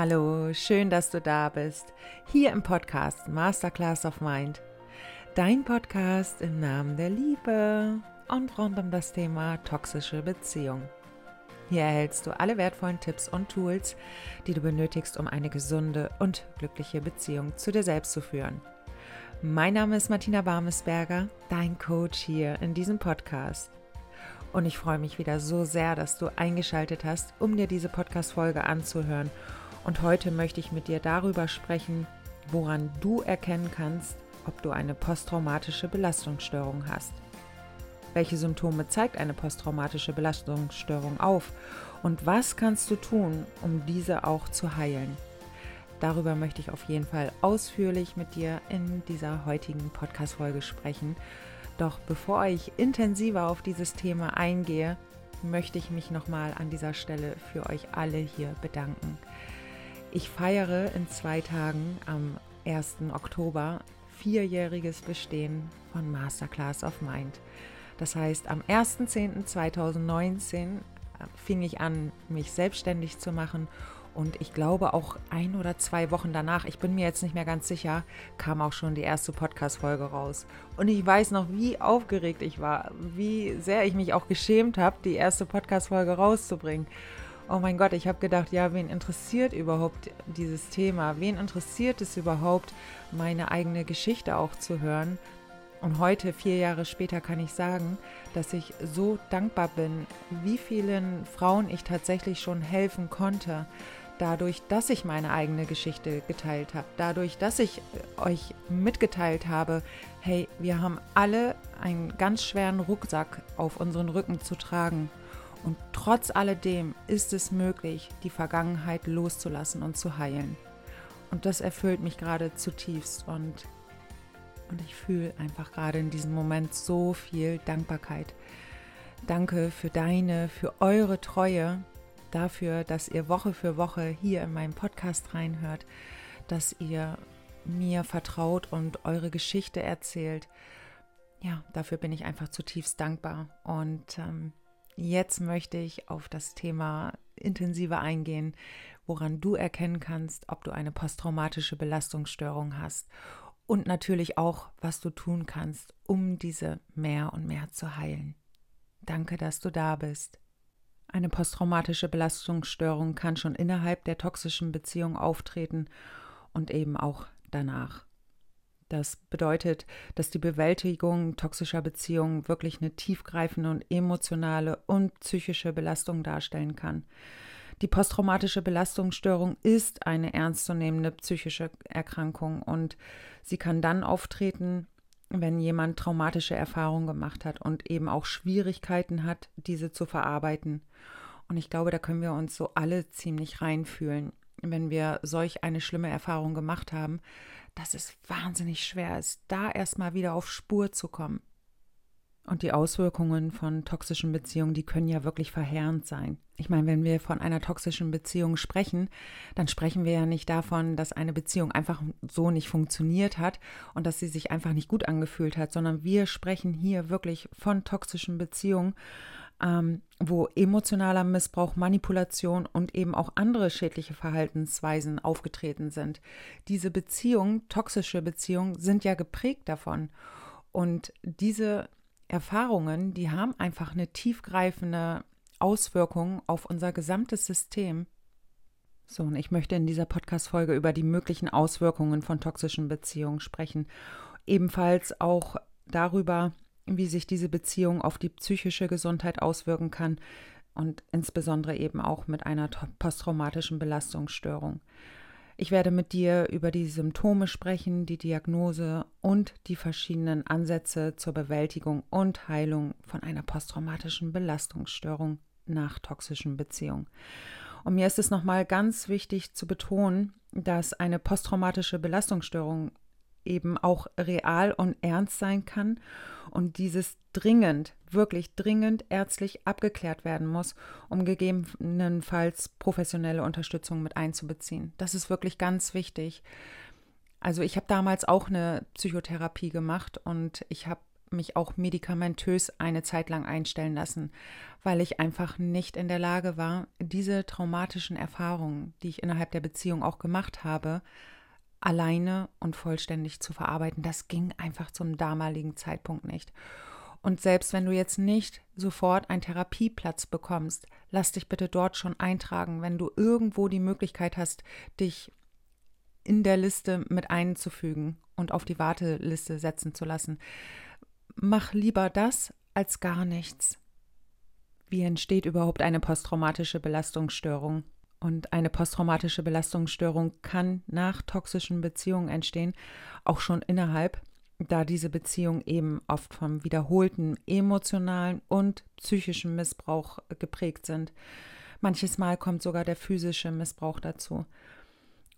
Hallo, schön, dass du da bist. Hier im Podcast Masterclass of Mind. Dein Podcast im Namen der Liebe und rund um das Thema toxische Beziehung. Hier erhältst du alle wertvollen Tipps und Tools, die du benötigst, um eine gesunde und glückliche Beziehung zu dir selbst zu führen. Mein Name ist Martina Barmesberger, dein Coach hier in diesem Podcast. Und ich freue mich wieder so sehr, dass du eingeschaltet hast, um dir diese Podcast-Folge anzuhören. Und heute möchte ich mit dir darüber sprechen, woran du erkennen kannst, ob du eine posttraumatische Belastungsstörung hast. Welche Symptome zeigt eine posttraumatische Belastungsstörung auf? Und was kannst du tun, um diese auch zu heilen? Darüber möchte ich auf jeden Fall ausführlich mit dir in dieser heutigen Podcast-Folge sprechen. Doch bevor ich intensiver auf dieses Thema eingehe, möchte ich mich nochmal an dieser Stelle für euch alle hier bedanken. Ich feiere in zwei Tagen am 1. Oktober vierjähriges Bestehen von Masterclass of Mind. Das heißt, am 1.10.2019 fing ich an, mich selbstständig zu machen und ich glaube auch ein oder zwei Wochen danach, ich bin mir jetzt nicht mehr ganz sicher, kam auch schon die erste Podcast-Folge raus. Und ich weiß noch, wie aufgeregt ich war, wie sehr ich mich auch geschämt habe, die erste Podcast-Folge rauszubringen. Oh mein Gott, ich habe gedacht, ja, wen interessiert überhaupt dieses Thema? Wen interessiert es überhaupt, meine eigene Geschichte auch zu hören? Und heute, vier Jahre später, kann ich sagen, dass ich so dankbar bin, wie vielen Frauen ich tatsächlich schon helfen konnte, dadurch, dass ich meine eigene Geschichte geteilt habe, dadurch, dass ich äh, euch mitgeteilt habe, hey, wir haben alle einen ganz schweren Rucksack auf unseren Rücken zu tragen. Und trotz alledem ist es möglich, die Vergangenheit loszulassen und zu heilen. Und das erfüllt mich gerade zutiefst und, und ich fühle einfach gerade in diesem Moment so viel Dankbarkeit. Danke für deine, für eure Treue, dafür, dass ihr Woche für Woche hier in meinen Podcast reinhört, dass ihr mir vertraut und eure Geschichte erzählt. Ja, dafür bin ich einfach zutiefst dankbar. Und ähm, jetzt möchte ich auf das Thema intensiver eingehen, woran du erkennen kannst, ob du eine posttraumatische Belastungsstörung hast und natürlich auch, was du tun kannst, um diese mehr und mehr zu heilen. Danke, dass du da bist. Eine posttraumatische Belastungsstörung kann schon innerhalb der toxischen Beziehung auftreten und eben auch danach. Das bedeutet, dass die Bewältigung toxischer Beziehungen wirklich eine tiefgreifende und emotionale und psychische Belastung darstellen kann. Die posttraumatische Belastungsstörung ist eine ernstzunehmende psychische Erkrankung und sie kann dann auftreten, wenn jemand traumatische Erfahrungen gemacht hat und eben auch Schwierigkeiten hat, diese zu verarbeiten. Und ich glaube, da können wir uns so alle ziemlich reinfühlen, wenn wir solch eine schlimme Erfahrung gemacht haben, dass es wahnsinnig schwer ist, da erstmal wieder auf Spur zu kommen. Und die Auswirkungen von toxischen Beziehungen, die können ja wirklich verheerend sein. Ich meine, wenn wir von einer toxischen Beziehung sprechen, dann sprechen wir ja nicht davon, dass eine Beziehung einfach so nicht funktioniert hat und dass sie sich einfach nicht gut angefühlt hat, sondern wir sprechen hier wirklich von toxischen Beziehungen, ähm, wo emotionaler Missbrauch, Manipulation und eben auch andere schädliche Verhaltensweisen aufgetreten sind. Diese Beziehungen, toxische Beziehungen, sind ja geprägt davon. Und diese Erfahrungen, die haben einfach eine tiefgreifende Auswirkung auf unser gesamtes System. So, und ich möchte in dieser Podcast-Folge über die möglichen Auswirkungen von toxischen Beziehungen sprechen. Ebenfalls auch darüber, wie sich diese Beziehung auf die psychische Gesundheit auswirken kann und insbesondere eben auch mit einer posttraumatischen Belastungsstörung. Ich werde mit dir über die Symptome sprechen, die Diagnose und die verschiedenen Ansätze zur Bewältigung und Heilung von einer posttraumatischen Belastungsstörung nach toxischen Beziehungen. Und mir ist es nochmal ganz wichtig zu betonen, dass eine posttraumatische Belastungsstörung eben auch real und ernst sein kann und dieses dringend, wirklich dringend ärztlich abgeklärt werden muss, um gegebenenfalls professionelle Unterstützung mit einzubeziehen. Das ist wirklich ganz wichtig. Also ich habe damals auch eine Psychotherapie gemacht und ich habe mich auch medikamentös eine Zeit lang einstellen lassen, weil ich einfach nicht in der Lage war, diese traumatischen Erfahrungen, die ich innerhalb der Beziehung auch gemacht habe, alleine und vollständig zu verarbeiten. Das ging einfach zum damaligen Zeitpunkt nicht. Und selbst wenn du jetzt nicht sofort einen Therapieplatz bekommst, lass dich bitte dort schon eintragen, wenn du irgendwo die Möglichkeit hast, dich in der Liste mit einzufügen und auf die Warteliste setzen zu lassen. Mach lieber das als gar nichts. Wie entsteht überhaupt eine posttraumatische Belastungsstörung? Und eine posttraumatische Belastungsstörung kann nach toxischen Beziehungen entstehen, auch schon innerhalb, da diese Beziehungen eben oft vom wiederholten emotionalen und psychischen Missbrauch geprägt sind. Manches Mal kommt sogar der physische Missbrauch dazu.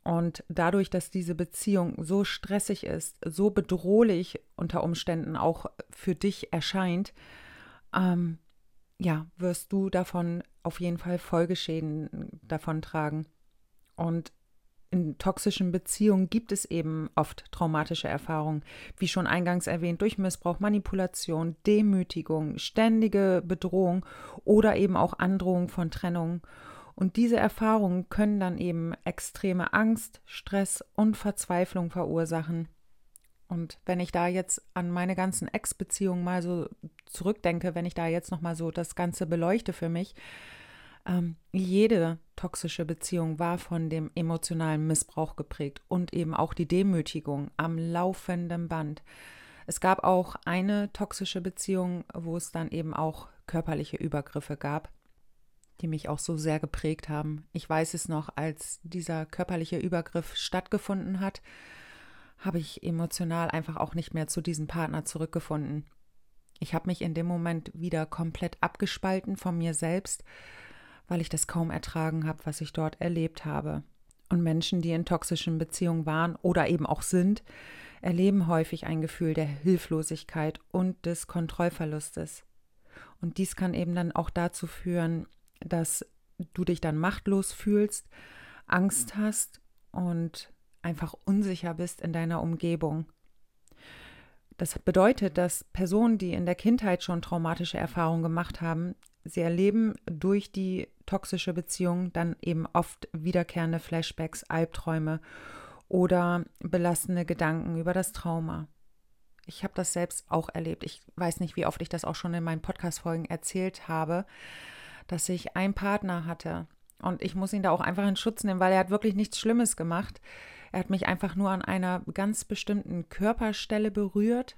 Und dadurch, dass diese Beziehung so stressig ist, so bedrohlich unter Umständen auch für dich erscheint, ähm, ja, wirst du davon auf jeden Fall Folgeschäden davon tragen. Und in toxischen Beziehungen gibt es eben oft traumatische Erfahrungen, wie schon eingangs erwähnt, durch Missbrauch, Manipulation, Demütigung, ständige Bedrohung oder eben auch Androhung von Trennung. Und diese Erfahrungen können dann eben extreme Angst, Stress und Verzweiflung verursachen. Und wenn ich da jetzt an meine ganzen Ex-Beziehungen mal so zurückdenke, wenn ich da jetzt nochmal so das Ganze beleuchte für mich, ähm, jede toxische Beziehung war von dem emotionalen Missbrauch geprägt und eben auch die Demütigung am laufenden Band. Es gab auch eine toxische Beziehung, wo es dann eben auch körperliche Übergriffe gab die mich auch so sehr geprägt haben. Ich weiß es noch, als dieser körperliche Übergriff stattgefunden hat, habe ich emotional einfach auch nicht mehr zu diesem Partner zurückgefunden. Ich habe mich in dem Moment wieder komplett abgespalten von mir selbst, weil ich das kaum ertragen habe, was ich dort erlebt habe. Und Menschen, die in toxischen Beziehungen waren oder eben auch sind, erleben häufig ein Gefühl der Hilflosigkeit und des Kontrollverlustes. Und dies kann eben dann auch dazu führen, dass du dich dann machtlos fühlst, Angst hast und einfach unsicher bist in deiner Umgebung. Das bedeutet, dass Personen, die in der Kindheit schon traumatische Erfahrungen gemacht haben, sie erleben durch die toxische Beziehung dann eben oft wiederkehrende Flashbacks, Albträume oder belastende Gedanken über das Trauma. Ich habe das selbst auch erlebt. Ich weiß nicht, wie oft ich das auch schon in meinen Podcast-Folgen erzählt habe, dass ich einen Partner hatte. Und ich muss ihn da auch einfach in Schutz nehmen, weil er hat wirklich nichts Schlimmes gemacht. Er hat mich einfach nur an einer ganz bestimmten Körperstelle berührt.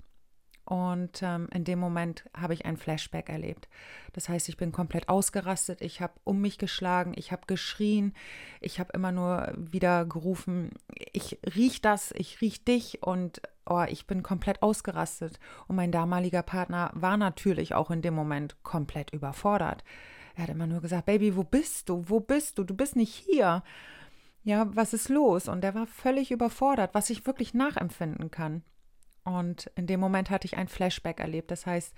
Und ähm, in dem Moment habe ich ein Flashback erlebt. Das heißt, ich bin komplett ausgerastet, ich habe um mich geschlagen, ich habe geschrien, ich habe immer nur wieder gerufen, ich riech das, ich riech dich und oh, ich bin komplett ausgerastet. Und mein damaliger Partner war natürlich auch in dem Moment komplett überfordert. Er hat immer nur gesagt, Baby, wo bist du? Wo bist du? Du bist nicht hier. Ja, was ist los? Und er war völlig überfordert, was ich wirklich nachempfinden kann. Und in dem Moment hatte ich ein Flashback erlebt. Das heißt,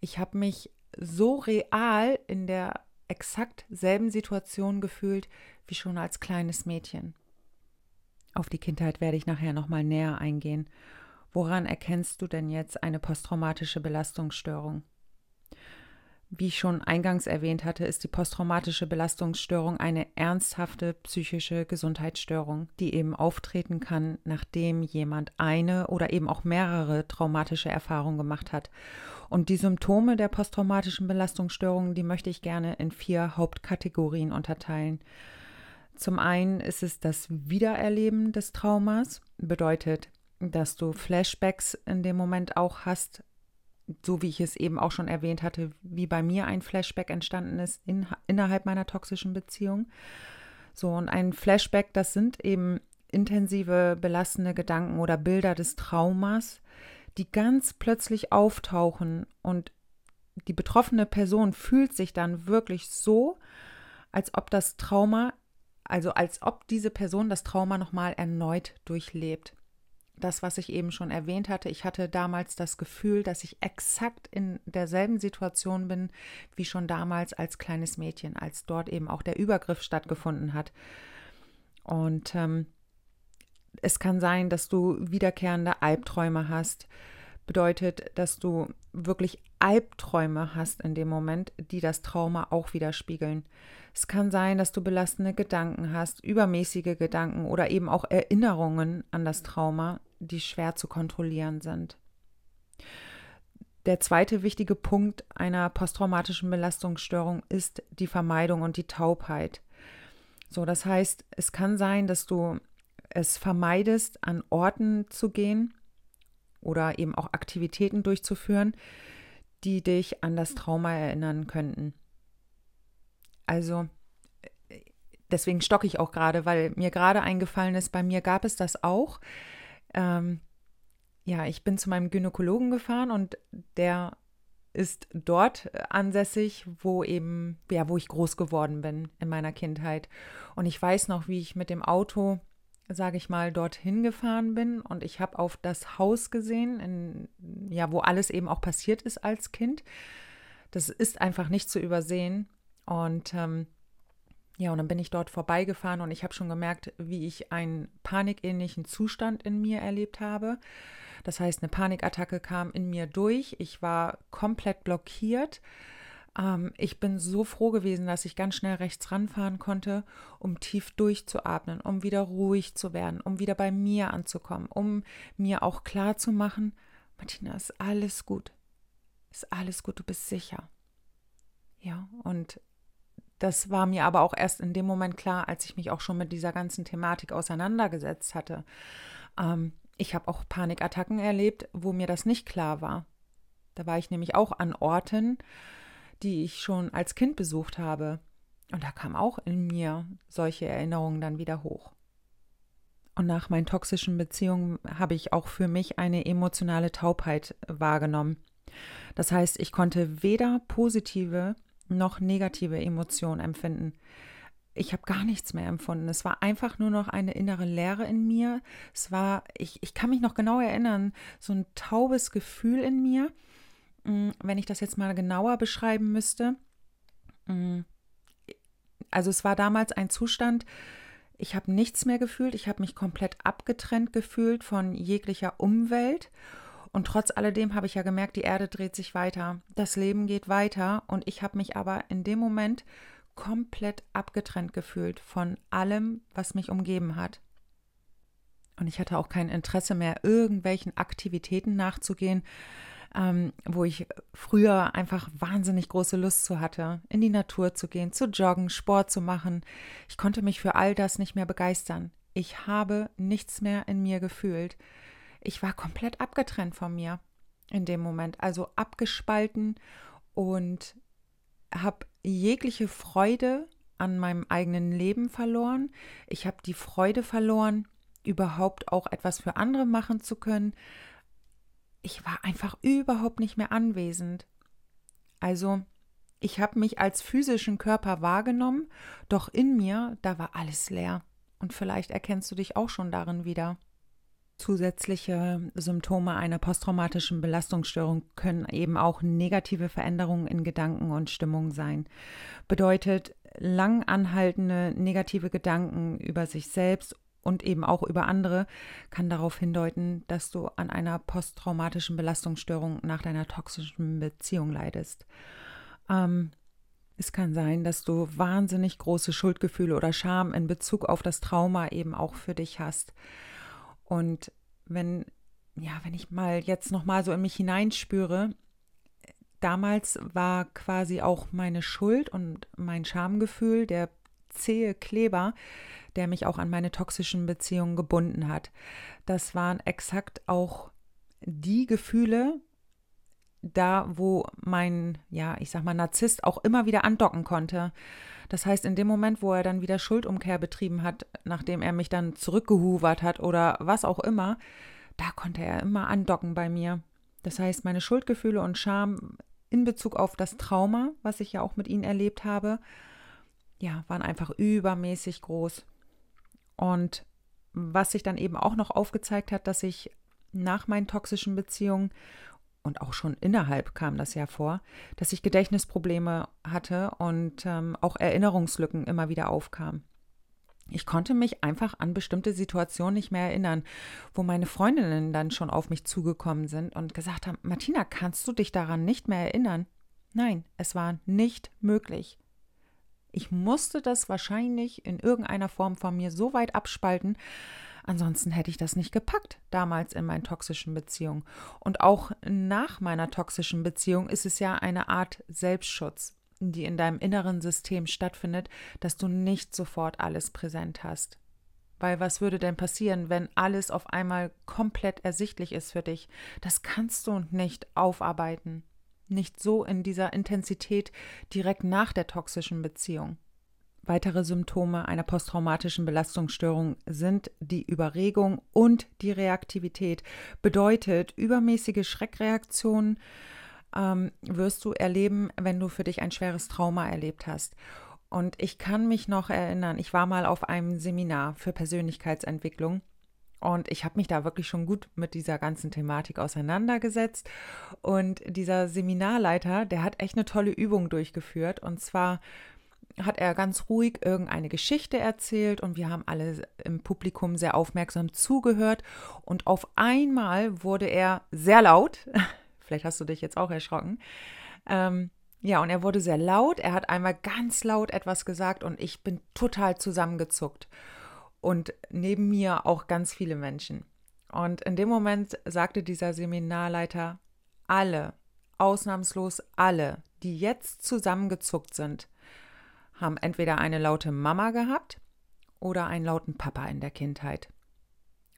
ich habe mich so real in der exakt selben Situation gefühlt wie schon als kleines Mädchen. Auf die Kindheit werde ich nachher nochmal näher eingehen. Woran erkennst du denn jetzt eine posttraumatische Belastungsstörung? Wie ich schon eingangs erwähnt hatte, ist die posttraumatische Belastungsstörung eine ernsthafte psychische Gesundheitsstörung, die eben auftreten kann, nachdem jemand eine oder eben auch mehrere traumatische Erfahrungen gemacht hat. Und die Symptome der posttraumatischen Belastungsstörung, die möchte ich gerne in vier Hauptkategorien unterteilen. Zum einen ist es das Wiedererleben des Traumas, bedeutet, dass du Flashbacks in dem Moment auch hast, so wie ich es eben auch schon erwähnt hatte, wie bei mir ein Flashback entstanden ist in, innerhalb meiner toxischen Beziehung. So, und ein Flashback, das sind eben intensive, belastende Gedanken oder Bilder des Traumas, die ganz plötzlich auftauchen und die betroffene Person fühlt sich dann wirklich so, als ob das Trauma, also als ob diese Person das Trauma nochmal erneut durchlebt das, was ich eben schon erwähnt hatte, ich hatte damals das Gefühl, dass ich exakt in derselben Situation bin wie schon damals als kleines Mädchen, als dort eben auch der Übergriff stattgefunden hat. Und ähm, es kann sein, dass du wiederkehrende Albträume hast, Bedeutet, dass du wirklich Albträume hast in dem Moment, die das Trauma auch widerspiegeln. Es kann sein, dass du belastende Gedanken hast, übermäßige Gedanken oder eben auch Erinnerungen an das Trauma, die schwer zu kontrollieren sind. Der zweite wichtige Punkt einer posttraumatischen Belastungsstörung ist die Vermeidung und die Taubheit. So, das heißt, es kann sein, dass du es vermeidest, an Orten zu gehen oder eben auch Aktivitäten durchzuführen, die dich an das Trauma erinnern könnten. Also deswegen stocke ich auch gerade, weil mir gerade eingefallen ist, bei mir gab es das auch. Ähm, ja, ich bin zu meinem Gynäkologen gefahren und der ist dort ansässig, wo eben, ja, wo ich groß geworden bin in meiner Kindheit. Und ich weiß noch, wie ich mit dem Auto, sage ich mal, dorthin gefahren bin und ich habe auf das Haus gesehen, in, ja, wo alles eben auch passiert ist als Kind. Das ist einfach nicht zu übersehen. Und ähm, ja, und dann bin ich dort vorbeigefahren und ich habe schon gemerkt, wie ich einen panikähnlichen Zustand in mir erlebt habe. Das heißt, eine Panikattacke kam in mir durch. Ich war komplett blockiert. Ähm, ich bin so froh gewesen, dass ich ganz schnell rechts ranfahren konnte, um tief durchzuatmen, um wieder ruhig zu werden, um wieder bei mir anzukommen, um mir auch klar zu machen, Martina, ist alles gut. Ist alles gut, du bist sicher. Ja, und das war mir aber auch erst in dem Moment klar, als ich mich auch schon mit dieser ganzen Thematik auseinandergesetzt hatte. Ähm, ich habe auch Panikattacken erlebt, wo mir das nicht klar war. Da war ich nämlich auch an Orten, die ich schon als Kind besucht habe. Und da kam auch in mir solche Erinnerungen dann wieder hoch. Und nach meinen toxischen Beziehungen habe ich auch für mich eine emotionale Taubheit wahrgenommen. Das heißt, ich konnte weder positive noch negative Emotionen empfinden ich habe gar nichts mehr empfunden. Es war einfach nur noch eine innere Leere in mir. Es war, ich, ich kann mich noch genau erinnern, so ein taubes Gefühl in mir. Mm, wenn ich das jetzt mal genauer beschreiben müsste. Mm, also es war damals ein Zustand, ich habe nichts mehr gefühlt, ich habe mich komplett abgetrennt gefühlt von jeglicher Umwelt. Und trotz alledem habe ich ja gemerkt, die Erde dreht sich weiter, das Leben geht weiter und ich habe mich aber in dem Moment komplett abgetrennt gefühlt von allem, was mich umgeben hat. Und ich hatte auch kein Interesse mehr, irgendwelchen Aktivitäten nachzugehen, ähm, wo ich früher einfach wahnsinnig große Lust zu hatte, in die Natur zu gehen, zu joggen, Sport zu machen. Ich konnte mich für all das nicht mehr begeistern. Ich habe nichts mehr in mir gefühlt. Ich war komplett abgetrennt von mir in dem Moment, also abgespalten und habe jegliche Freude an meinem eigenen Leben verloren. Ich habe die Freude verloren, überhaupt auch etwas für andere machen zu können. Ich war einfach überhaupt nicht mehr anwesend. Also, ich habe mich als physischen Körper wahrgenommen, doch in mir, da war alles leer. Und vielleicht erkennst du dich auch schon darin wieder. Zusätzliche Symptome einer posttraumatischen Belastungsstörung können eben auch negative Veränderungen in Gedanken und Stimmung sein. Bedeutet, lang anhaltende negative Gedanken über sich selbst und eben auch über andere kann darauf hindeuten, dass du an einer posttraumatischen Belastungsstörung nach deiner toxischen Beziehung leidest. Ähm, es kann sein, dass du wahnsinnig große Schuldgefühle oder Scham in Bezug auf das Trauma eben auch für dich hast. Und wenn, ja, wenn ich mal jetzt nochmal so in mich hineinspüre, damals war quasi auch meine Schuld und mein Schamgefühl, der zähe Kleber, der mich auch an meine toxischen Beziehungen gebunden hat. Das waren exakt auch die Gefühle, da wo mein, ja, ich sag mal, Narzisst auch immer wieder andocken konnte. Das heißt, in dem Moment, wo er dann wieder Schuldumkehr betrieben hat, nachdem er mich dann zurückgehuvert hat oder was auch immer, da konnte er immer andocken bei mir. Das heißt, meine Schuldgefühle und Scham in Bezug auf das Trauma, was ich ja auch mit ihnen erlebt habe, ja, waren einfach übermäßig groß. Und was sich dann eben auch noch aufgezeigt hat, dass ich nach meinen toxischen Beziehungen und auch schon innerhalb kam das ja vor, dass ich Gedächtnisprobleme hatte und ähm, auch Erinnerungslücken immer wieder aufkamen. ich konnte mich einfach an bestimmte Situationen nicht mehr erinnern, wo meine Freundinnen dann schon auf mich zugekommen sind und gesagt haben, Martina, kannst du dich daran nicht mehr erinnern? Nein, es war nicht möglich. Ich musste das wahrscheinlich in irgendeiner Form von mir so weit abspalten, ansonsten hätte ich das nicht gepackt, damals in meinen toxischen Beziehungen. Und auch nach meiner toxischen Beziehung ist es ja eine Art Selbstschutz die in deinem inneren System stattfindet, dass du nicht sofort alles präsent hast. Weil was würde denn passieren, wenn alles auf einmal komplett ersichtlich ist für dich? Das kannst du nicht aufarbeiten. Nicht so in dieser Intensität direkt nach der toxischen Beziehung. Weitere Symptome einer posttraumatischen Belastungsstörung sind die Überregung und die Reaktivität. Bedeutet übermäßige Schreckreaktionen, ähm, wirst du erleben, wenn du für dich ein schweres Trauma erlebt hast. Und ich kann mich noch erinnern, ich war mal auf einem Seminar für Persönlichkeitsentwicklung und ich habe mich da wirklich schon gut mit dieser ganzen Thematik auseinandergesetzt. Und dieser Seminarleiter, der hat echt eine tolle Übung durchgeführt. Und zwar hat er ganz ruhig irgendeine Geschichte erzählt und wir haben alle im Publikum sehr aufmerksam zugehört. Und auf einmal wurde er sehr laut. Vielleicht hast du dich jetzt auch erschrocken. Ähm, ja, und er wurde sehr laut. Er hat einmal ganz laut etwas gesagt und ich bin total zusammengezuckt. Und neben mir auch ganz viele Menschen. Und in dem Moment sagte dieser Seminarleiter, alle, ausnahmslos alle, die jetzt zusammengezuckt sind, haben entweder eine laute Mama gehabt oder einen lauten Papa in der Kindheit.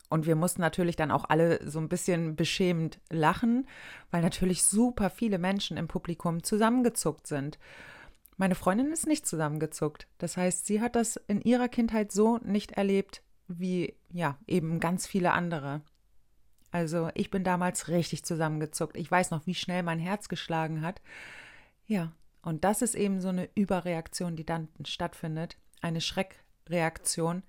Und wir mussten natürlich dann auch alle so ein bisschen beschämend lachen, weil natürlich super viele Menschen im Publikum zusammengezuckt sind. Meine Freundin ist nicht zusammengezuckt. Das heißt, sie hat das in ihrer Kindheit so nicht erlebt wie ja, eben ganz viele andere. Also, ich bin damals richtig zusammengezuckt. Ich weiß noch, wie schnell mein Herz geschlagen hat. Ja, und das ist eben so eine Überreaktion, die dann stattfindet, eine Schreckreaktion,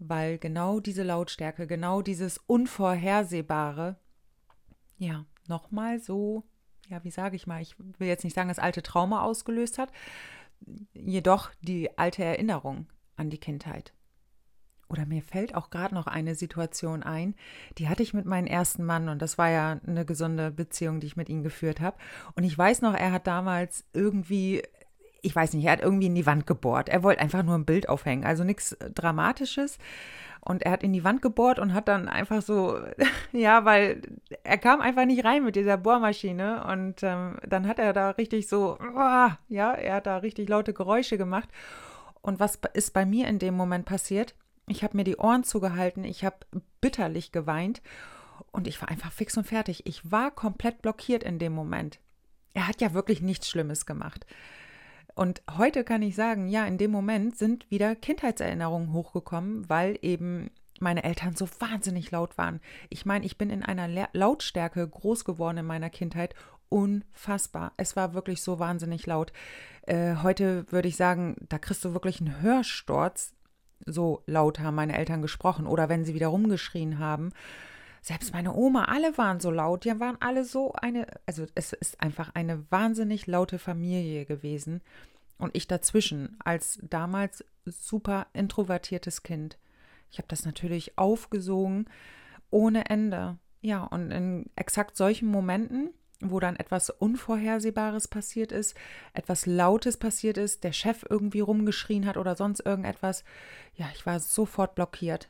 weil genau diese Lautstärke, genau dieses Unvorhersehbare, ja, nochmal so, ja, wie sage ich mal, ich will jetzt nicht sagen, das alte Trauma ausgelöst hat, jedoch die alte Erinnerung an die Kindheit. Oder mir fällt auch gerade noch eine Situation ein, die hatte ich mit meinem ersten Mann und das war ja eine gesunde Beziehung, die ich mit ihm geführt habe. Und ich weiß noch, er hat damals irgendwie ich weiß nicht, er hat irgendwie in die Wand gebohrt. Er wollte einfach nur ein Bild aufhängen, also nichts Dramatisches. Und er hat in die Wand gebohrt und hat dann einfach so, ja, weil er kam einfach nicht rein mit dieser Bohrmaschine. Und ähm, dann hat er da richtig so, ja, er hat da richtig laute Geräusche gemacht. Und was ist bei mir in dem Moment passiert? Ich habe mir die Ohren zugehalten, ich habe bitterlich geweint und ich war einfach fix und fertig. Ich war komplett blockiert in dem Moment. Er hat ja wirklich nichts Schlimmes gemacht. Und heute kann ich sagen, ja, in dem Moment sind wieder Kindheitserinnerungen hochgekommen, weil eben meine Eltern so wahnsinnig laut waren. Ich meine, ich bin in einer Lautstärke groß geworden in meiner Kindheit. Unfassbar. Es war wirklich so wahnsinnig laut. Äh, heute würde ich sagen, da kriegst du wirklich einen Hörsturz. So laut haben meine Eltern gesprochen. Oder wenn sie wieder rumgeschrien haben. Selbst meine Oma, alle waren so laut. Die waren alle so eine, also es ist einfach eine wahnsinnig laute Familie gewesen. Und ich dazwischen als damals super introvertiertes Kind. Ich habe das natürlich aufgesogen ohne Ende. Ja, und in exakt solchen Momenten, wo dann etwas Unvorhersehbares passiert ist, etwas Lautes passiert ist, der Chef irgendwie rumgeschrien hat oder sonst irgendetwas, ja, ich war sofort blockiert.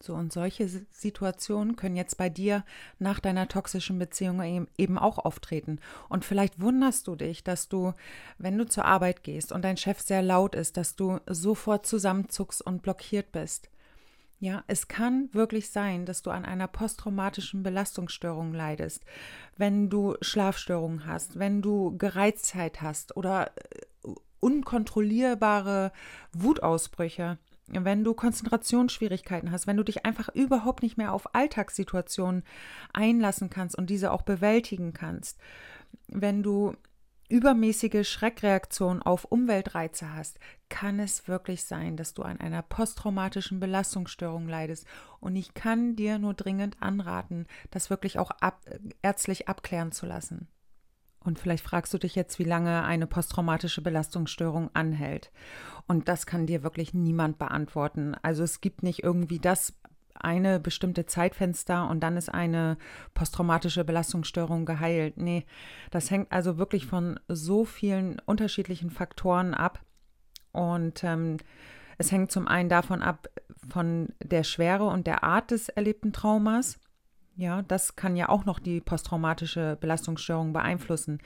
So, und solche Situationen können jetzt bei dir nach deiner toxischen Beziehung eben auch auftreten. Und vielleicht wunderst du dich, dass du, wenn du zur Arbeit gehst und dein Chef sehr laut ist, dass du sofort zusammenzuckst und blockiert bist. Ja, es kann wirklich sein, dass du an einer posttraumatischen Belastungsstörung leidest, wenn du Schlafstörungen hast, wenn du Gereiztheit hast oder äh, unkontrollierbare Wutausbrüche wenn du Konzentrationsschwierigkeiten hast, wenn du dich einfach überhaupt nicht mehr auf Alltagssituationen einlassen kannst und diese auch bewältigen kannst, wenn du übermäßige Schreckreaktionen auf Umweltreize hast, kann es wirklich sein, dass du an einer posttraumatischen Belastungsstörung leidest. Und ich kann dir nur dringend anraten, das wirklich auch ab, ärztlich abklären zu lassen. Und vielleicht fragst du dich jetzt, wie lange eine posttraumatische Belastungsstörung anhält. Und das kann dir wirklich niemand beantworten. Also es gibt nicht irgendwie das eine bestimmte Zeitfenster und dann ist eine posttraumatische Belastungsstörung geheilt. Nee, das hängt also wirklich von so vielen unterschiedlichen Faktoren ab. Und ähm, es hängt zum einen davon ab, von der Schwere und der Art des erlebten Traumas. Ja, das kann ja auch noch die posttraumatische Belastungsstörung beeinflussen.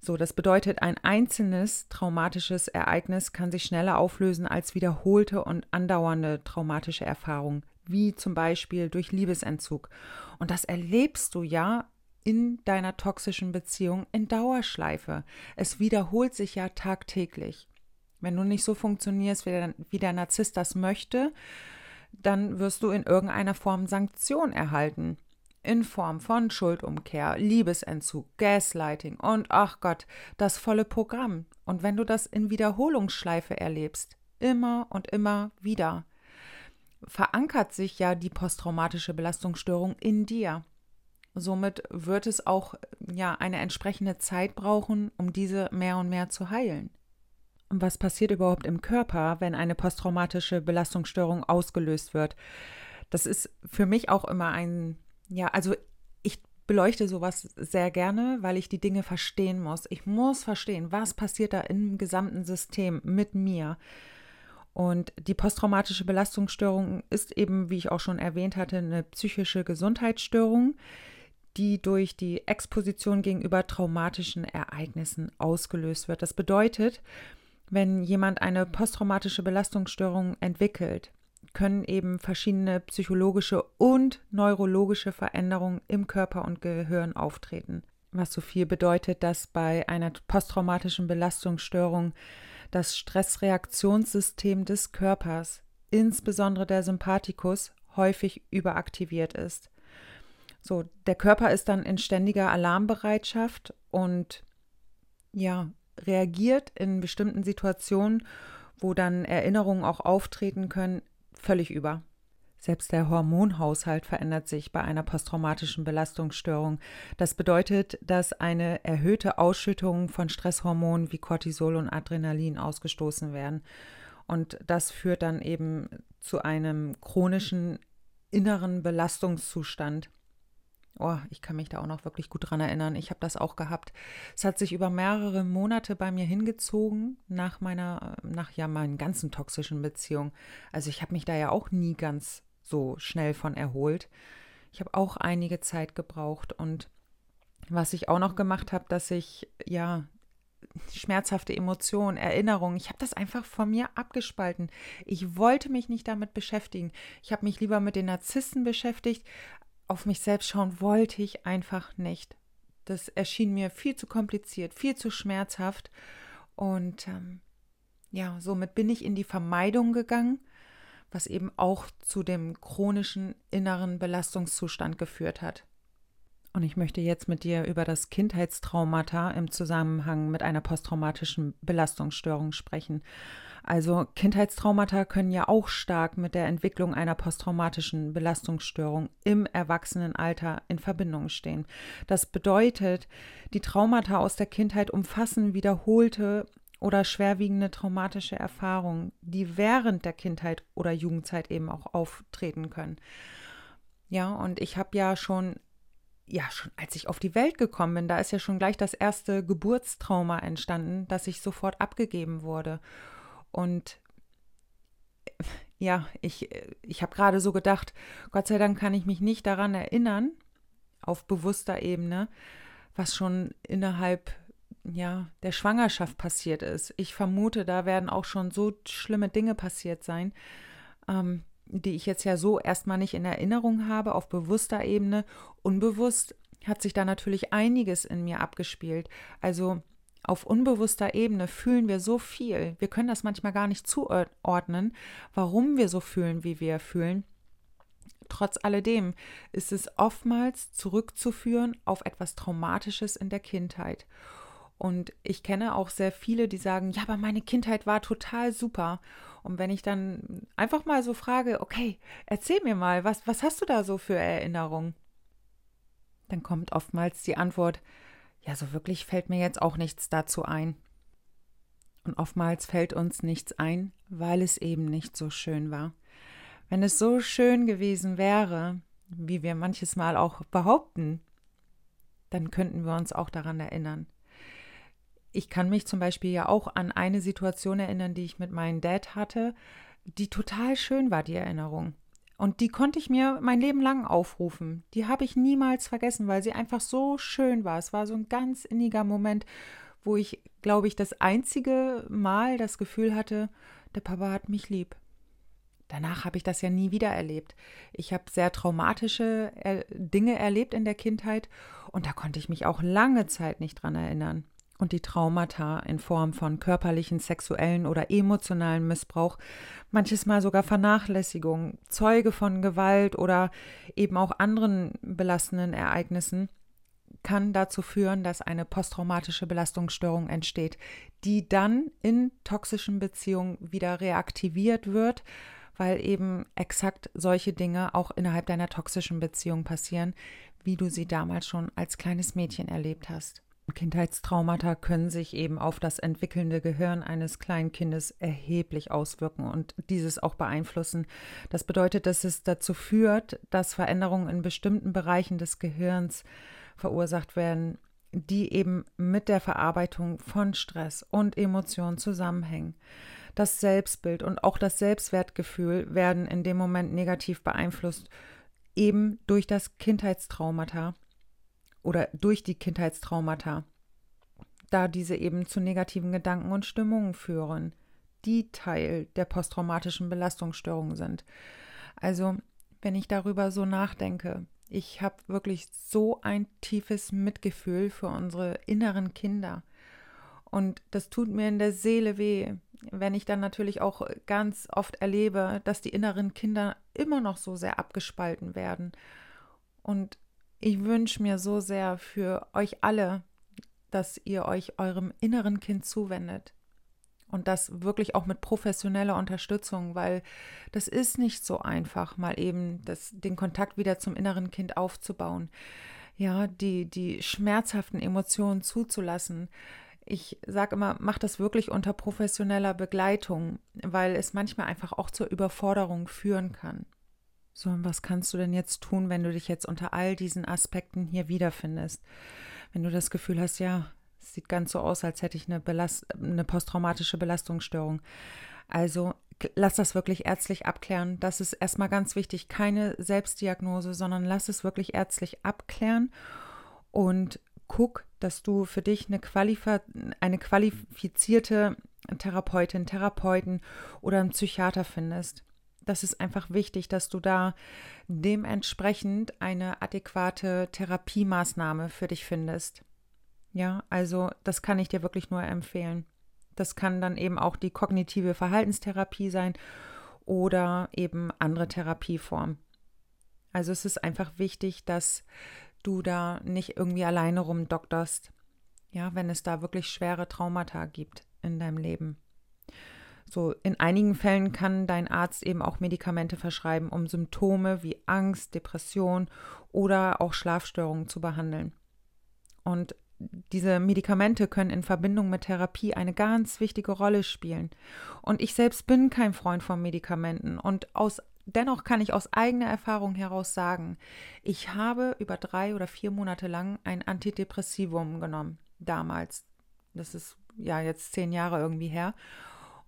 So, das bedeutet, ein einzelnes traumatisches Ereignis kann sich schneller auflösen als wiederholte und andauernde traumatische Erfahrungen, wie zum Beispiel durch Liebesentzug. Und das erlebst du ja in deiner toxischen Beziehung in Dauerschleife. Es wiederholt sich ja tagtäglich. Wenn du nicht so funktionierst, wie der, wie der Narzisst das möchte, dann wirst du in irgendeiner Form Sanktion erhalten. In Form von Schuldumkehr, Liebesentzug, Gaslighting und ach Gott, das volle Programm. Und wenn du das in Wiederholungsschleife erlebst, immer und immer wieder, verankert sich ja die posttraumatische Belastungsstörung in dir. Somit wird es auch ja eine entsprechende Zeit brauchen, um diese mehr und mehr zu heilen. Und was passiert überhaupt im Körper, wenn eine posttraumatische Belastungsstörung ausgelöst wird? Das ist für mich auch immer ein, ja, also ich beleuchte sowas sehr gerne, weil ich die Dinge verstehen muss. Ich muss verstehen, was passiert da im gesamten System mit mir. Und die posttraumatische Belastungsstörung ist eben, wie ich auch schon erwähnt hatte, eine psychische Gesundheitsstörung, die durch die Exposition gegenüber traumatischen Ereignissen ausgelöst wird. Das bedeutet, wenn jemand eine posttraumatische Belastungsstörung entwickelt, können eben verschiedene psychologische und neurologische Veränderungen im Körper und Gehirn auftreten. Was so viel bedeutet, dass bei einer posttraumatischen Belastungsstörung das Stressreaktionssystem des Körpers, insbesondere der Sympathikus, häufig überaktiviert ist. So, der Körper ist dann in ständiger Alarmbereitschaft und ja, reagiert in bestimmten Situationen, wo dann Erinnerungen auch auftreten können, völlig über. Selbst der Hormonhaushalt verändert sich bei einer posttraumatischen Belastungsstörung. Das bedeutet, dass eine erhöhte Ausschüttung von Stresshormonen wie Cortisol und Adrenalin ausgestoßen werden. Und das führt dann eben zu einem chronischen inneren Belastungszustand. Oh, ich kann mich da auch noch wirklich gut dran erinnern. Ich habe das auch gehabt. Es hat sich über mehrere Monate bei mir hingezogen nach meiner, nach ja meinen ganzen toxischen Beziehungen. Also ich habe mich da ja auch nie ganz so schnell von erholt. Ich habe auch einige Zeit gebraucht und was ich auch noch gemacht habe, dass ich ja schmerzhafte Emotionen, Erinnerungen, ich habe das einfach von mir abgespalten. Ich wollte mich nicht damit beschäftigen. Ich habe mich lieber mit den Narzissten beschäftigt, auf mich selbst schauen wollte ich einfach nicht. Das erschien mir viel zu kompliziert, viel zu schmerzhaft. Und ähm, ja, somit bin ich in die Vermeidung gegangen, was eben auch zu dem chronischen inneren Belastungszustand geführt hat. Und ich möchte jetzt mit dir über das Kindheitstraumata im Zusammenhang mit einer posttraumatischen Belastungsstörung sprechen. Also Kindheitstraumata können ja auch stark mit der Entwicklung einer posttraumatischen Belastungsstörung im Erwachsenenalter in Verbindung stehen. Das bedeutet, die Traumata aus der Kindheit umfassen wiederholte oder schwerwiegende traumatische Erfahrungen, die während der Kindheit oder Jugendzeit eben auch auftreten können. Ja, und ich habe ja schon ja, schon als ich auf die Welt gekommen bin, da ist ja schon gleich das erste Geburtstrauma entstanden, das ich sofort abgegeben wurde. Und ja, ich, ich habe gerade so gedacht, Gott sei Dank kann ich mich nicht daran erinnern, auf bewusster Ebene, was schon innerhalb ja, der Schwangerschaft passiert ist. Ich vermute, da werden auch schon so schlimme Dinge passiert sein, ähm, die ich jetzt ja so erstmal nicht in Erinnerung habe, auf bewusster Ebene. Unbewusst hat sich da natürlich einiges in mir abgespielt. Also auf unbewusster Ebene fühlen wir so viel. Wir können das manchmal gar nicht zuordnen, warum wir so fühlen, wie wir fühlen. Trotz alledem ist es oftmals zurückzuführen auf etwas Traumatisches in der Kindheit. Und ich kenne auch sehr viele, die sagen, ja, aber meine Kindheit war total super. Und wenn ich dann einfach mal so frage, okay, erzähl mir mal, was, was hast du da so für Erinnerungen? Dann kommt oftmals die Antwort, ja, so wirklich fällt mir jetzt auch nichts dazu ein. Und oftmals fällt uns nichts ein, weil es eben nicht so schön war. Wenn es so schön gewesen wäre, wie wir manches Mal auch behaupten, dann könnten wir uns auch daran erinnern. Ich kann mich zum Beispiel ja auch an eine Situation erinnern, die ich mit meinem Dad hatte, die total schön war, die Erinnerung. Und die konnte ich mir mein Leben lang aufrufen. Die habe ich niemals vergessen, weil sie einfach so schön war. Es war so ein ganz inniger Moment, wo ich, glaube ich, das einzige Mal das Gefühl hatte, der Papa hat mich lieb. Danach habe ich das ja nie wieder erlebt. Ich habe sehr traumatische er Dinge erlebt in der Kindheit und da konnte ich mich auch lange Zeit nicht dran erinnern. Und die Traumata in Form von körperlichen, sexuellen oder emotionalen Missbrauch, manches Mal sogar Vernachlässigung, Zeuge von Gewalt oder eben auch anderen belastenden Ereignissen, kann dazu führen, dass eine posttraumatische Belastungsstörung entsteht, die dann in toxischen Beziehungen wieder reaktiviert wird, weil eben exakt solche Dinge auch innerhalb deiner toxischen Beziehung passieren, wie du sie damals schon als kleines Mädchen erlebt hast. Kindheitstraumata können sich eben auf das entwickelnde Gehirn eines kleinen Kindes erheblich auswirken und dieses auch beeinflussen. Das bedeutet, dass es dazu führt, dass Veränderungen in bestimmten Bereichen des Gehirns verursacht werden, die eben mit der Verarbeitung von Stress und Emotionen zusammenhängen. Das Selbstbild und auch das Selbstwertgefühl werden in dem Moment negativ beeinflusst, eben durch das Kindheitstraumata oder durch die Kindheitstraumata, da diese eben zu negativen Gedanken und Stimmungen führen, die Teil der posttraumatischen Belastungsstörung sind. Also, wenn ich darüber so nachdenke, ich habe wirklich so ein tiefes Mitgefühl für unsere inneren Kinder. Und das tut mir in der Seele weh, wenn ich dann natürlich auch ganz oft erlebe, dass die inneren Kinder immer noch so sehr abgespalten werden. Und ich wünsche mir so sehr für euch alle, dass ihr euch eurem inneren Kind zuwendet. Und das wirklich auch mit professioneller Unterstützung, weil das ist nicht so einfach, mal eben das, den Kontakt wieder zum inneren Kind aufzubauen. Ja, die, die schmerzhaften Emotionen zuzulassen. Ich sage immer, mach das wirklich unter professioneller Begleitung, weil es manchmal einfach auch zur Überforderung führen kann. So, und was kannst du denn jetzt tun, wenn du dich jetzt unter all diesen Aspekten hier wiederfindest? Wenn du das Gefühl hast, ja, es sieht ganz so aus, als hätte ich eine, Belast eine posttraumatische Belastungsstörung. Also lass das wirklich ärztlich abklären. Das ist erstmal ganz wichtig. Keine Selbstdiagnose, sondern lass es wirklich ärztlich abklären und guck, dass du für dich eine, Qualif eine qualifizierte Therapeutin, Therapeuten oder einen Psychiater findest. Das ist einfach wichtig, dass du da dementsprechend eine adäquate Therapiemaßnahme für dich findest. Ja, also das kann ich dir wirklich nur empfehlen. Das kann dann eben auch die kognitive Verhaltenstherapie sein oder eben andere Therapieformen. Also es ist einfach wichtig, dass du da nicht irgendwie alleine rumdokterst, ja, wenn es da wirklich schwere Traumata gibt in deinem Leben. So, in einigen Fällen kann dein Arzt eben auch Medikamente verschreiben, um Symptome wie Angst, Depression oder auch Schlafstörungen zu behandeln. Und diese Medikamente können in Verbindung mit Therapie eine ganz wichtige Rolle spielen. Und ich selbst bin kein Freund von Medikamenten und aus dennoch kann ich aus eigener Erfahrung heraus sagen, ich habe über drei oder vier Monate lang ein Antidepressivum genommen, damals. Das ist ja jetzt zehn Jahre irgendwie her.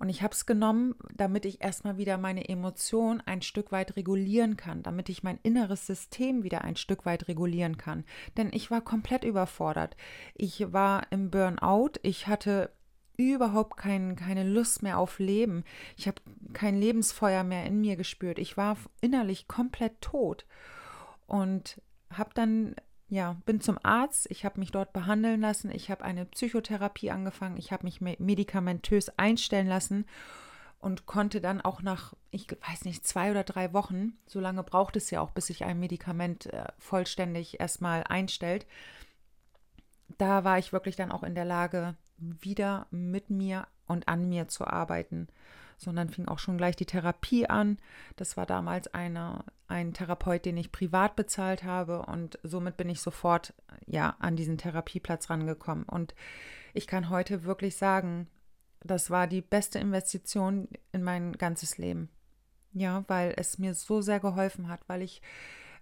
Und ich habe es genommen, damit ich erstmal wieder meine Emotionen ein Stück weit regulieren kann, damit ich mein inneres System wieder ein Stück weit regulieren kann. Denn ich war komplett überfordert. Ich war im Burnout, ich hatte überhaupt kein, keine Lust mehr auf Leben. Ich habe kein Lebensfeuer mehr in mir gespürt. Ich war innerlich komplett tot. Und habe dann ja, bin zum Arzt, ich habe mich dort behandeln lassen, ich habe eine Psychotherapie angefangen, ich habe mich medikamentös einstellen lassen und konnte dann auch nach, ich weiß nicht, zwei oder drei Wochen, so lange braucht es ja auch, bis sich ein Medikament äh, vollständig erstmal einstellt, da war ich wirklich dann auch in der Lage, wieder mit mir und an mir zu arbeiten. Sondern fing auch schon gleich die Therapie an. Das war damals eine, ein Therapeut, den ich privat bezahlt habe und somit bin ich sofort ja an diesen Therapieplatz rangekommen. Und ich kann heute wirklich sagen, das war die beste Investition in mein ganzes Leben. Ja, weil es mir so sehr geholfen hat, weil ich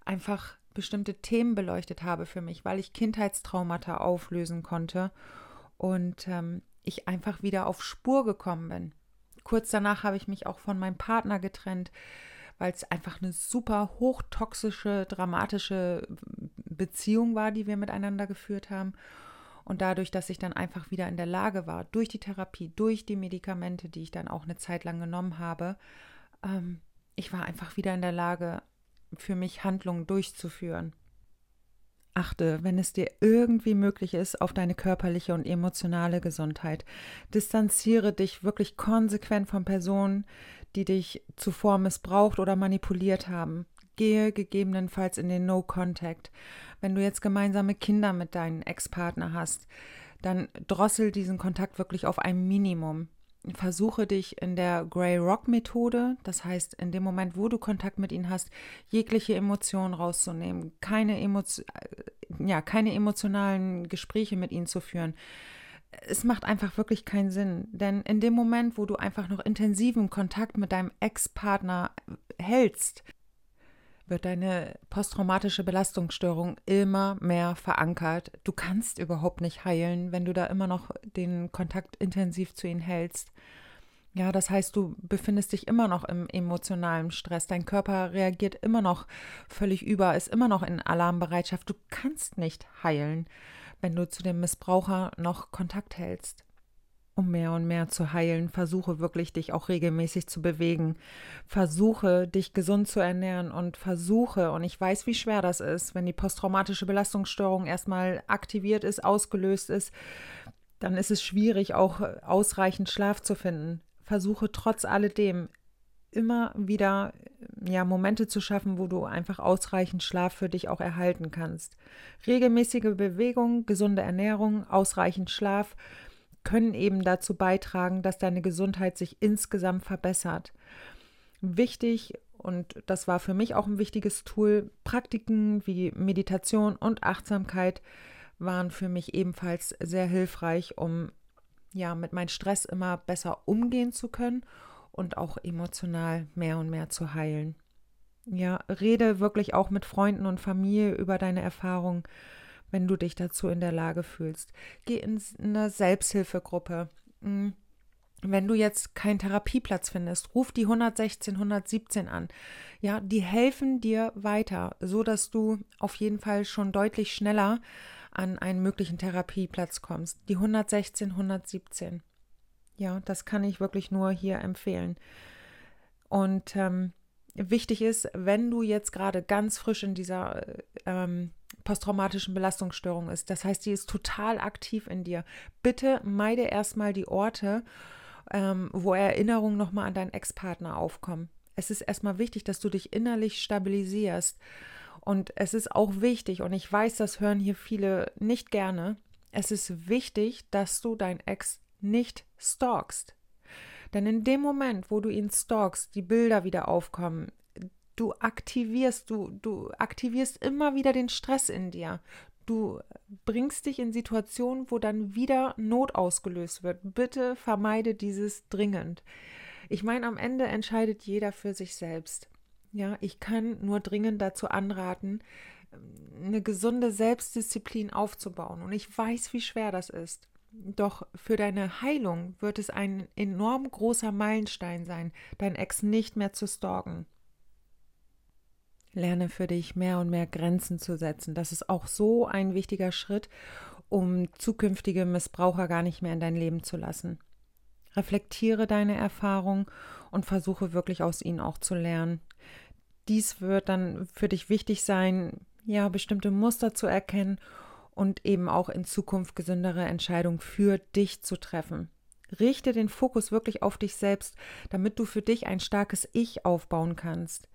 einfach bestimmte Themen beleuchtet habe für mich, weil ich Kindheitstraumata auflösen konnte und ähm, ich einfach wieder auf Spur gekommen bin. Kurz danach habe ich mich auch von meinem Partner getrennt, weil es einfach eine super hochtoxische, dramatische Beziehung war, die wir miteinander geführt haben. Und dadurch, dass ich dann einfach wieder in der Lage war, durch die Therapie, durch die Medikamente, die ich dann auch eine Zeit lang genommen habe, ähm, ich war einfach wieder in der Lage, für mich Handlungen durchzuführen. Achte, wenn es dir irgendwie möglich ist, auf deine körperliche und emotionale Gesundheit. Distanziere dich wirklich konsequent von Personen, die dich zuvor missbraucht oder manipuliert haben. Gehe gegebenenfalls in den No-Contact. Wenn du jetzt gemeinsame Kinder mit deinem Ex-Partner hast, dann drossel diesen Kontakt wirklich auf ein Minimum versuche dich in der Grey Rock Methode, das heißt in dem Moment, wo du Kontakt mit ihnen hast, jegliche Emotionen rauszunehmen, keine, Emotio äh, ja, keine emotionalen Gespräche mit ihnen zu führen. Es macht einfach wirklich keinen Sinn, denn in dem Moment, wo du einfach noch intensiven Kontakt mit deinem Ex-Partner hältst, wird deine posttraumatische Belastungsstörung immer mehr verankert. Du kannst überhaupt nicht heilen, wenn du da immer noch den Kontakt intensiv zu ihnen hältst. Ja, das heißt, du befindest dich immer noch im emotionalen Stress. Dein Körper reagiert immer noch völlig über, ist immer noch in Alarmbereitschaft. Du kannst nicht heilen, wenn du zu dem Missbraucher noch Kontakt hältst um mehr und mehr zu heilen. Versuche wirklich, dich auch regelmäßig zu bewegen. Versuche, dich gesund zu ernähren und versuche, und ich weiß, wie schwer das ist, wenn die posttraumatische Belastungsstörung erstmal aktiviert ist, ausgelöst ist, dann ist es schwierig, auch ausreichend Schlaf zu finden. Versuche trotz alledem immer wieder ja, Momente zu schaffen, wo du einfach ausreichend Schlaf für dich auch erhalten kannst. Regelmäßige Bewegung, gesunde Ernährung, ausreichend Schlaf können eben dazu beitragen, dass deine Gesundheit sich insgesamt verbessert. Wichtig, und das war für mich auch ein wichtiges Tool, Praktiken wie Meditation und Achtsamkeit waren für mich ebenfalls sehr hilfreich, um ja mit meinem Stress immer besser umgehen zu können und auch emotional mehr und mehr zu heilen. Ja, rede wirklich auch mit Freunden und Familie über deine Erfahrungen wenn du dich dazu in der Lage fühlst. Geh in eine Selbsthilfegruppe. Hm. Wenn du jetzt keinen Therapieplatz findest, ruf die 116, 117 an. Ja, die helfen dir weiter, so dass du auf jeden Fall schon deutlich schneller an einen möglichen Therapieplatz kommst. Die 116, 117. Ja, das kann ich wirklich nur hier empfehlen. Und ähm, wichtig ist, wenn du jetzt gerade ganz frisch in dieser ähm, posttraumatischen Belastungsstörung ist, das heißt, die ist total aktiv in dir, bitte meide erstmal die Orte, ähm, wo Erinnerungen nochmal an deinen Ex-Partner aufkommen. Es ist erstmal wichtig, dass du dich innerlich stabilisierst. Und es ist auch wichtig, und ich weiß, das hören hier viele nicht gerne, es ist wichtig, dass du dein Ex nicht stalkst. Denn in dem Moment, wo du ihn stalkst, die Bilder wieder aufkommen, du aktivierst, du, du aktivierst immer wieder den Stress in dir. Du bringst dich in Situationen, wo dann wieder Not ausgelöst wird. Bitte vermeide dieses dringend. Ich meine, am Ende entscheidet jeder für sich selbst. Ja, ich kann nur dringend dazu anraten, eine gesunde Selbstdisziplin aufzubauen. Und ich weiß, wie schwer das ist. Doch für deine Heilung wird es ein enorm großer Meilenstein sein, dein Ex nicht mehr zu stalken. Lerne für dich mehr und mehr Grenzen zu setzen. Das ist auch so ein wichtiger Schritt, um zukünftige Missbraucher gar nicht mehr in dein Leben zu lassen. Reflektiere deine Erfahrungen und versuche wirklich aus ihnen auch zu lernen. Dies wird dann für dich wichtig sein, ja, bestimmte Muster zu erkennen und eben auch in Zukunft gesündere Entscheidungen für dich zu treffen. Richte den Fokus wirklich auf dich selbst, damit du für dich ein starkes Ich aufbauen kannst.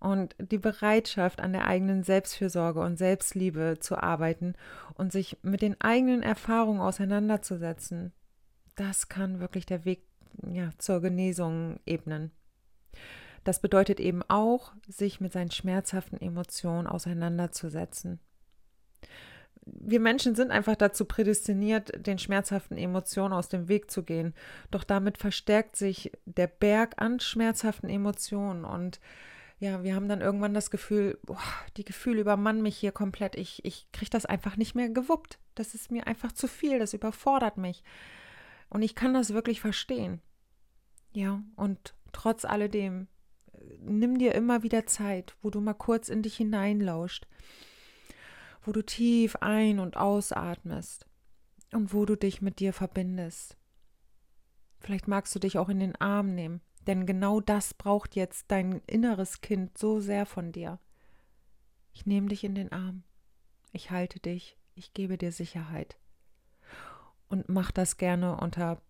Und die Bereitschaft, an der eigenen Selbstfürsorge und Selbstliebe zu arbeiten und sich mit den eigenen Erfahrungen auseinanderzusetzen, das kann wirklich der Weg ja, zur Genesung ebnen. Das bedeutet eben auch, sich mit seinen schmerzhaften Emotionen auseinanderzusetzen. Wir Menschen sind einfach dazu prädestiniert, den schmerzhaften Emotionen aus dem Weg zu gehen. Doch damit verstärkt sich der Berg an schmerzhaften Emotionen und ja, wir haben dann irgendwann das Gefühl, boah, die Gefühle übermannen mich hier komplett. Ich, ich kriege das einfach nicht mehr gewuppt. Das ist mir einfach zu viel, das überfordert mich. Und ich kann das wirklich verstehen. Ja, und trotz alledem nimm dir immer wieder Zeit, wo du mal kurz in dich hineinlauscht, wo du tief ein- und ausatmest und wo du dich mit dir verbindest. Vielleicht magst du dich auch in den Arm nehmen, denn genau das braucht jetzt dein inneres Kind so sehr von dir. Ich nehme dich in den Arm, ich halte dich, ich gebe dir Sicherheit und mach das gerne unter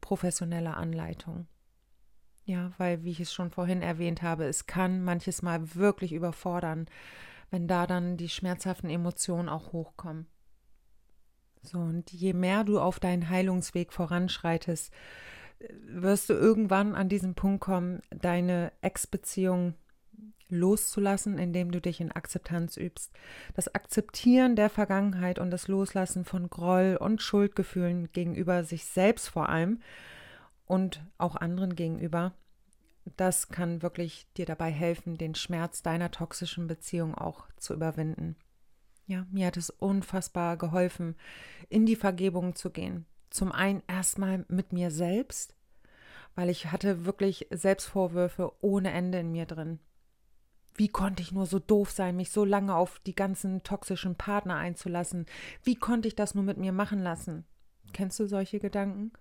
professioneller Anleitung. Ja, weil, wie ich es schon vorhin erwähnt habe, es kann manches Mal wirklich überfordern, wenn da dann die schmerzhaften Emotionen auch hochkommen. So, und je mehr du auf deinen Heilungsweg voranschreitest, wirst du irgendwann an diesen Punkt kommen, deine Ex-Beziehung loszulassen, indem du dich in Akzeptanz übst. Das Akzeptieren der Vergangenheit und das Loslassen von Groll und Schuldgefühlen gegenüber sich selbst vor allem und auch anderen gegenüber. Das kann wirklich dir dabei helfen, den Schmerz deiner toxischen Beziehung auch zu überwinden. Ja, mir hat es unfassbar geholfen, in die Vergebung zu gehen. Zum einen erstmal mit mir selbst, weil ich hatte wirklich Selbstvorwürfe ohne Ende in mir drin. Wie konnte ich nur so doof sein, mich so lange auf die ganzen toxischen Partner einzulassen? Wie konnte ich das nur mit mir machen lassen? Kennst du solche Gedanken?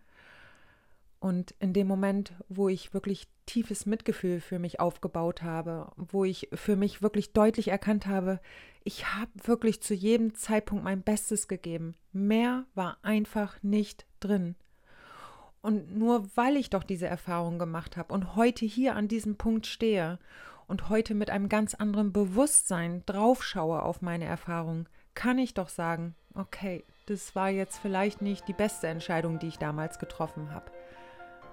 Und in dem Moment, wo ich wirklich tiefes Mitgefühl für mich aufgebaut habe, wo ich für mich wirklich deutlich erkannt habe, ich habe wirklich zu jedem Zeitpunkt mein Bestes gegeben. Mehr war einfach nicht drin. Und nur weil ich doch diese Erfahrung gemacht habe und heute hier an diesem Punkt stehe und heute mit einem ganz anderen Bewusstsein draufschaue auf meine Erfahrung, kann ich doch sagen, okay, das war jetzt vielleicht nicht die beste Entscheidung, die ich damals getroffen habe.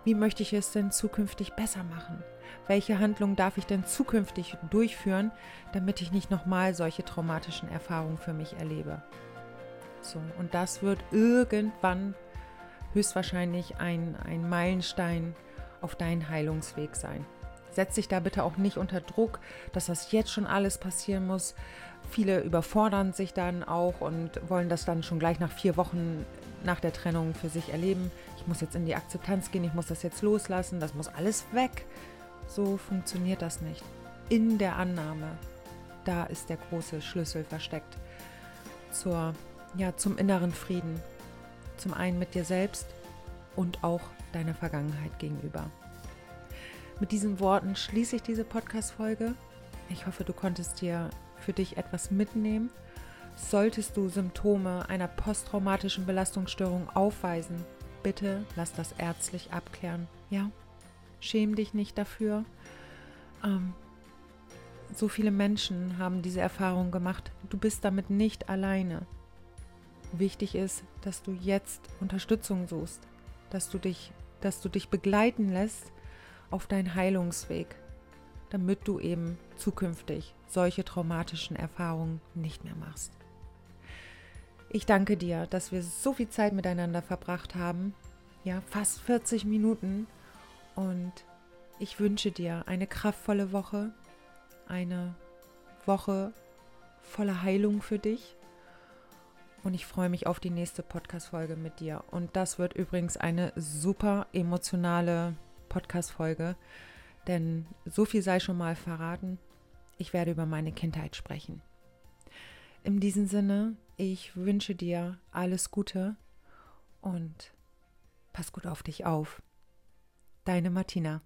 Wie möchte ich es denn zukünftig besser machen? Welche Handlungen darf ich denn zukünftig durchführen, damit ich nicht nochmal solche traumatischen Erfahrungen für mich erlebe? So, und das wird irgendwann höchstwahrscheinlich ein, ein Meilenstein auf deinen Heilungsweg sein. Setz dich da bitte auch nicht unter Druck, dass das jetzt schon alles passieren muss. Viele überfordern sich dann auch und wollen das dann schon gleich nach vier Wochen nach der Trennung für sich erleben. Ich muss jetzt in die Akzeptanz gehen, ich muss das jetzt loslassen, das muss alles weg. So funktioniert das nicht. In der Annahme, da ist der große Schlüssel versteckt zur, ja, zum inneren Frieden. Zum einen mit dir selbst und auch deiner Vergangenheit gegenüber. Mit diesen Worten schließe ich diese Podcast-Folge. Ich hoffe, du konntest dir für dich etwas mitnehmen. Solltest du Symptome einer posttraumatischen Belastungsstörung aufweisen, bitte lass das ärztlich abklären. Ja, schäm dich nicht dafür. Ähm, so viele Menschen haben diese Erfahrung gemacht. Du bist damit nicht alleine. Wichtig ist, dass du jetzt Unterstützung suchst, dass du dich, dass du dich begleiten lässt auf deinen Heilungsweg, damit du eben zukünftig solche traumatischen Erfahrungen nicht mehr machst. Ich danke dir, dass wir so viel Zeit miteinander verbracht haben. Ja, fast 40 Minuten. Und ich wünsche dir eine kraftvolle Woche, eine Woche voller Heilung für dich. Und ich freue mich auf die nächste Podcast-Folge mit dir. Und das wird übrigens eine super emotionale Podcast-Folge, denn so viel sei schon mal verraten. Ich werde über meine Kindheit sprechen. In diesem Sinne, ich wünsche dir alles Gute und pass gut auf dich auf. Deine Martina.